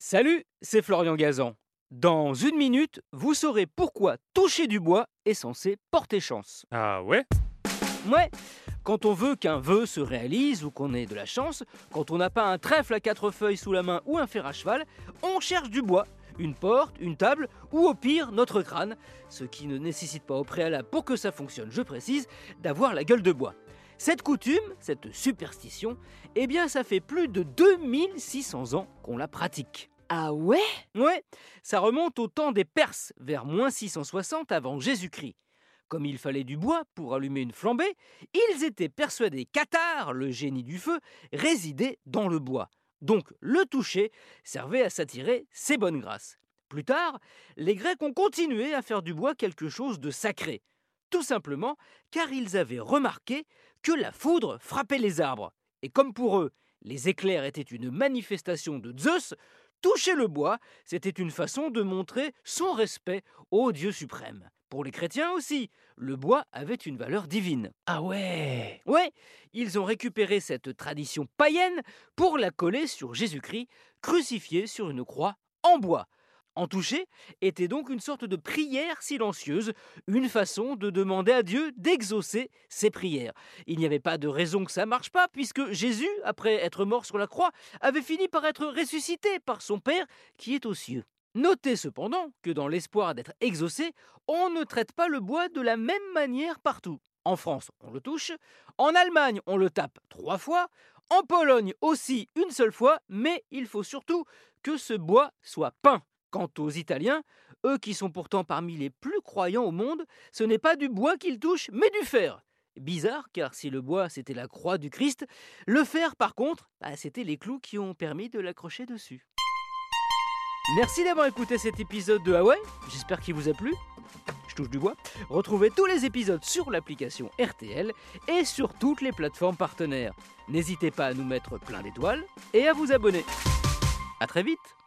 Salut, c'est Florian Gazan. Dans une minute, vous saurez pourquoi toucher du bois est censé porter chance. Ah ouais? Ouais, quand on veut qu'un vœu se réalise ou qu'on ait de la chance, quand on n'a pas un trèfle à quatre feuilles sous la main ou un fer à cheval, on cherche du bois. Une porte, une table ou au pire notre crâne, ce qui ne nécessite pas au préalable pour que ça fonctionne, je précise, d'avoir la gueule de bois. Cette coutume, cette superstition, eh bien ça fait plus de 2600 ans qu'on la pratique. Ah ouais? Ouais, ça remonte au temps des Perses, vers moins 660 avant Jésus-Christ. Comme il fallait du bois pour allumer une flambée, ils étaient persuadés qu'Atar, le génie du feu, résidait dans le bois. Donc le toucher servait à s'attirer ses bonnes grâces. Plus tard, les Grecs ont continué à faire du bois quelque chose de sacré. Tout simplement car ils avaient remarqué que la foudre frappait les arbres. Et comme pour eux, les éclairs étaient une manifestation de Zeus, toucher le bois, c'était une façon de montrer son respect au Dieu suprême. Pour les chrétiens aussi, le bois avait une valeur divine. Ah ouais Ouais, ils ont récupéré cette tradition païenne pour la coller sur Jésus-Christ, crucifié sur une croix en bois. En toucher était donc une sorte de prière silencieuse, une façon de demander à Dieu d'exaucer ses prières. Il n'y avait pas de raison que ça marche pas, puisque Jésus, après être mort sur la croix, avait fini par être ressuscité par son Père qui est aux cieux. Notez cependant que dans l'espoir d'être exaucé, on ne traite pas le bois de la même manière partout. En France, on le touche, en Allemagne, on le tape trois fois, en Pologne aussi une seule fois, mais il faut surtout que ce bois soit peint. Quant aux Italiens, eux qui sont pourtant parmi les plus croyants au monde, ce n'est pas du bois qu'ils touchent, mais du fer. Bizarre, car si le bois c'était la croix du Christ, le fer par contre, bah, c'était les clous qui ont permis de l'accrocher dessus. Merci d'avoir écouté cet épisode de Hawaii, j'espère qu'il vous a plu. Je touche du bois. Retrouvez tous les épisodes sur l'application RTL et sur toutes les plateformes partenaires. N'hésitez pas à nous mettre plein d'étoiles et à vous abonner. A très vite